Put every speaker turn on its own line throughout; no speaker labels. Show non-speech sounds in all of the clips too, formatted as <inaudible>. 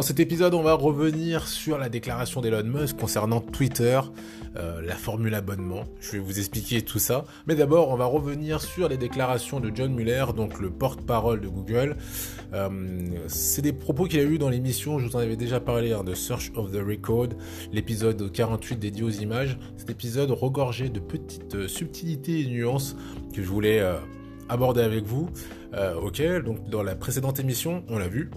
Dans cet épisode, on va revenir sur la déclaration d'Elon Musk concernant Twitter, euh, la formule abonnement. Je vais vous expliquer tout ça. Mais d'abord, on va revenir sur les déclarations de John Muller, donc le porte-parole de Google. Euh, c'est des propos qu'il a eu dans l'émission, je vous en avais déjà parlé, hein, de Search of the Record, l'épisode 48 dédié aux images. Cet épisode regorgé de petites euh, subtilités et nuances que je voulais aborder avec vous. ok, donc dans la précédente émission, on l'a vu,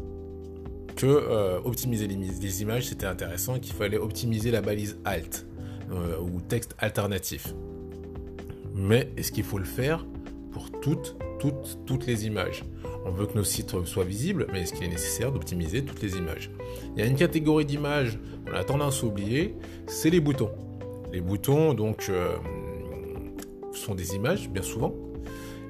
euh, optimiser les, images c'était intéressant, qu'il fallait optimiser la balise alt euh, ou texte alternatif. Mais est-ce qu'il faut le faire pour toutes, toutes, toutes les images? On veut que nos sites soient visibles, mais est-ce qu'il est nécessaire d'optimiser toutes les images? Il y a une catégorie d'images qu'on a tendance à oublier, c'est les boutons. Les boutons, donc, euh, sont des images, bien souvent.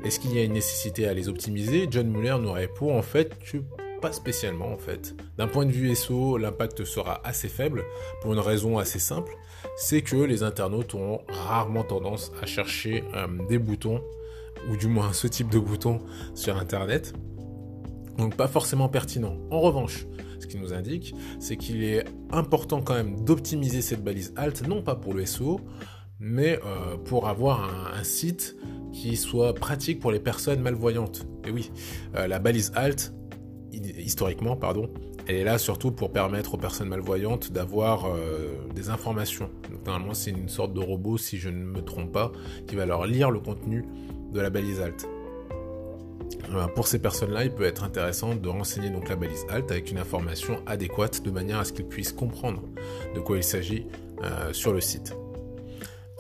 Est-ce qu'il y a une nécessité à les optimiser? John Muller nous répond en fait que pas spécialement en fait. D'un point de vue SEO, l'impact sera assez faible pour une raison assez simple, c'est que les internautes ont rarement tendance à chercher euh, des boutons, ou du moins <laughs> ce type de boutons sur Internet. Donc pas forcément pertinent. En revanche, ce qui nous indique, c'est qu'il est important quand même d'optimiser cette balise alt, non pas pour le SEO, mais euh, pour avoir un, site qui soit pratique pour les personnes malvoyantes. Et oui, euh, la balise alt, historiquement, pardon, elle est là surtout pour permettre aux personnes malvoyantes d'avoir euh, des informations. normalement, c'est une sorte de robot, si je ne me trompe pas, qui va leur lire le contenu de la balise alt. pour ces personnes-là, il peut être intéressant de renseigner donc la balise alt avec une information adéquate de manière à ce qu'ils puissent comprendre de quoi il s'agit euh, sur le site.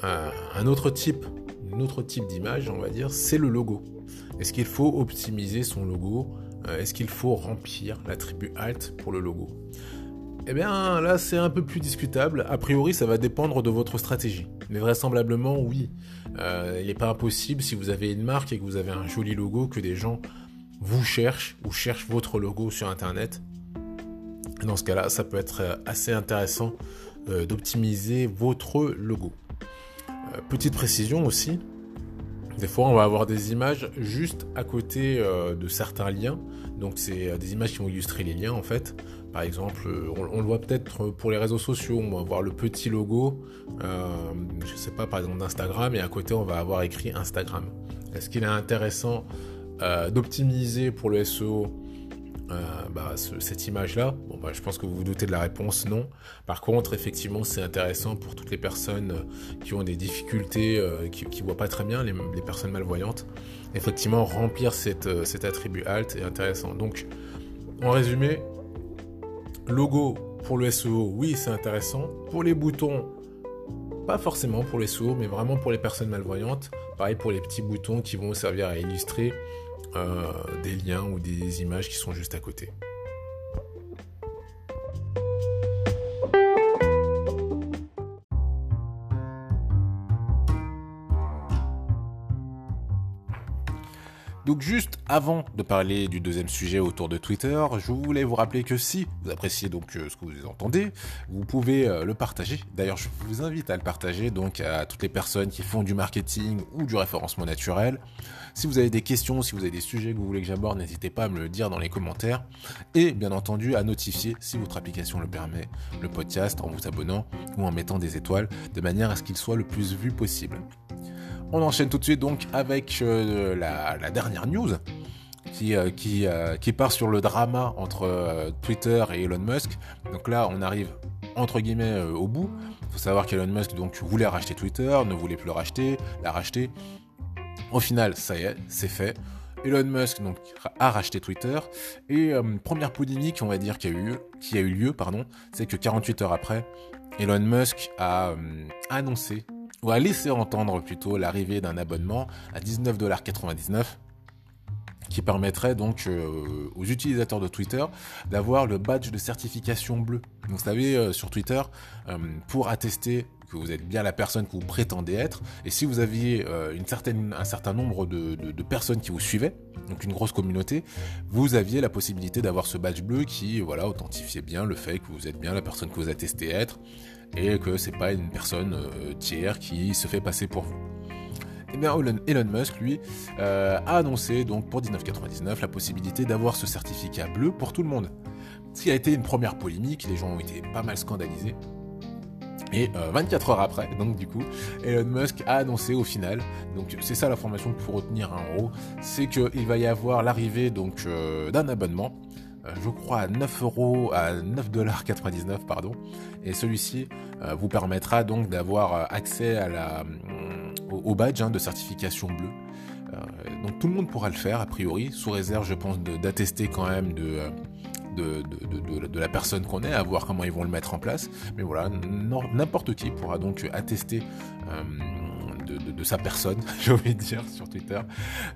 Euh, un autre type, un autre type d'image, on va dire, c'est le logo. Est-ce qu'il faut optimiser son logo est-ce qu'il faut remplir l'attribut alt pour le logo? Eh bien là c'est un peu plus discutable. A priori ça va dépendre de votre stratégie. Mais vraisemblablement oui. Euh, il n'est pas impossible si vous avez une marque et que vous avez un joli logo que des gens vous cherchent ou cherchent votre logo sur internet. Dans ce cas-là, ça peut être euh, assez intéressant d'optimiser votre logo. petite précision aussi, des fois, on va avoir des images juste à côté euh, de certains liens. Donc, c'est euh, des images qui vont illustrer les liens, en fait. Par exemple, euh, on, le voit peut-être pour les réseaux sociaux. On va voir le petit logo, je ne sais pas, par exemple d'Instagram, et à côté, on va avoir écrit Instagram. Est-ce qu'il est intéressant d'optimiser pour le SEO euh, bah, cette image-là Bon, bah, je pense que vous vous doutez de la réponse, non. Par contre, effectivement, c'est intéressant pour toutes les personnes euh, qui ont des difficultés, euh, qui ne voient pas très bien, les, personnes malvoyantes. Effectivement, remplir cette, cet attribut alt est intéressant. Donc, en résumé, logo pour le SEO, oui, c'est intéressant. Pour les boutons, pas forcément pour les SEO, mais vraiment pour les personnes malvoyantes. Pareil pour les petits boutons qui vont servir à illustrer des liens ou des images qui sont juste à côté. Donc juste avant de parler du deuxième sujet autour de Twitter, je voulais vous rappeler que si vous appréciez donc euh, ce que vous entendez, vous pouvez euh, le partager. D'ailleurs, je vous invite à le partager donc à toutes les personnes qui font du marketing ou du référencement naturel. Si vous avez des questions, si vous avez des sujets que vous voulez que j'aborde, n'hésitez pas à me le dire dans les commentaires et bien entendu à notifier si votre application le permet le podcast en vous abonnant ou en mettant des étoiles de manière à ce qu'il soit le plus vu possible. On enchaîne tout de suite donc avec euh, la, dernière news qui, euh, euh, qui, part sur le drama entre Twitter et Elon Musk. Donc là, on arrive entre guillemets au bout. Il faut savoir qu'Elon Musk donc voulait racheter Twitter, ne voulait plus le racheter, l'a racheté. Au final, ça y est, c'est fait. Elon Musk donc a racheté Twitter et première polémique on va dire qui a eu a eu lieu pardon, c'est que 48 heures après, Elon Musk a annoncé ou à laisser entendre plutôt l'arrivée d'un abonnement à 19,99$ qui permettrait donc euh, aux utilisateurs de Twitter d'avoir le badge de certification bleu. Vous savez, euh, sur Twitter, euh, pour attester que vous êtes bien la personne que vous prétendez être. Et si vous aviez un certain nombre de, personnes qui vous suivaient, donc une grosse communauté, vous aviez la possibilité d'avoir ce badge bleu qui, voilà, authentifiait bien le fait que vous êtes bien la personne que vous attestez être et que c'est pas une personne tiers qui se fait passer pour vous. Et eh bien Elon, Musk, lui, a annoncé donc pour 1999 la possibilité d'avoir ce certificat bleu pour tout le monde. Ce qui a été une première polémique, les gens ont été pas mal scandalisés. Et 24 euh, heures après, donc du coup, Elon Musk a annoncé au final, donc c'est ça l'information qu'il faut retenir en gros, c'est qu'il va y avoir l'arrivée donc euh, d'un abonnement, euh, je crois à 9 euros, à 9,99$, pardon, et celui-ci vous permettra donc d'avoir accès à la, au, badge hein, de certification bleue. donc tout le monde pourra le faire a priori, sous réserve je pense d'attester quand même de de, la personne qu'on est, à voir comment ils vont le mettre en place. Mais voilà, n'importe qui pourra donc attester euh, de, sa personne, <laughs> j'ai envie de dire, sur Twitter,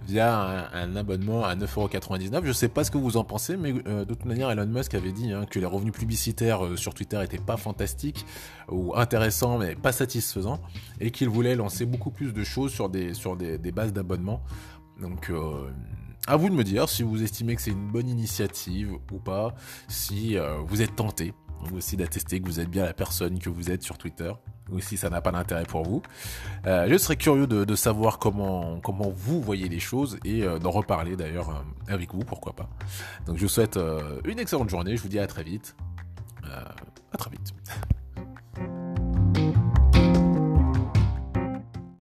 via un, abonnement à 9,99€. Je sais pas ce que vous en pensez, mais euh, de toute manière, Elon Musk avait dit hein, que les revenus publicitaires euh, sur Twitter étaient pas fantastiques ou intéressants, mais pas satisfaisants, et qu'il voulait lancer beaucoup plus de choses sur des, sur des, bases d'abonnement. Donc, à vous de me dire si vous estimez que c'est une bonne initiative ou pas, si euh, vous êtes tenté aussi d'attester que vous êtes bien la personne que vous êtes sur Twitter, ou si ça n'a pas d'intérêt pour vous. Euh, je serais curieux de, savoir comment, vous voyez les choses et euh, d'en reparler d'ailleurs avec vous, pourquoi pas. Donc je vous souhaite une excellente journée, je vous dis à très vite.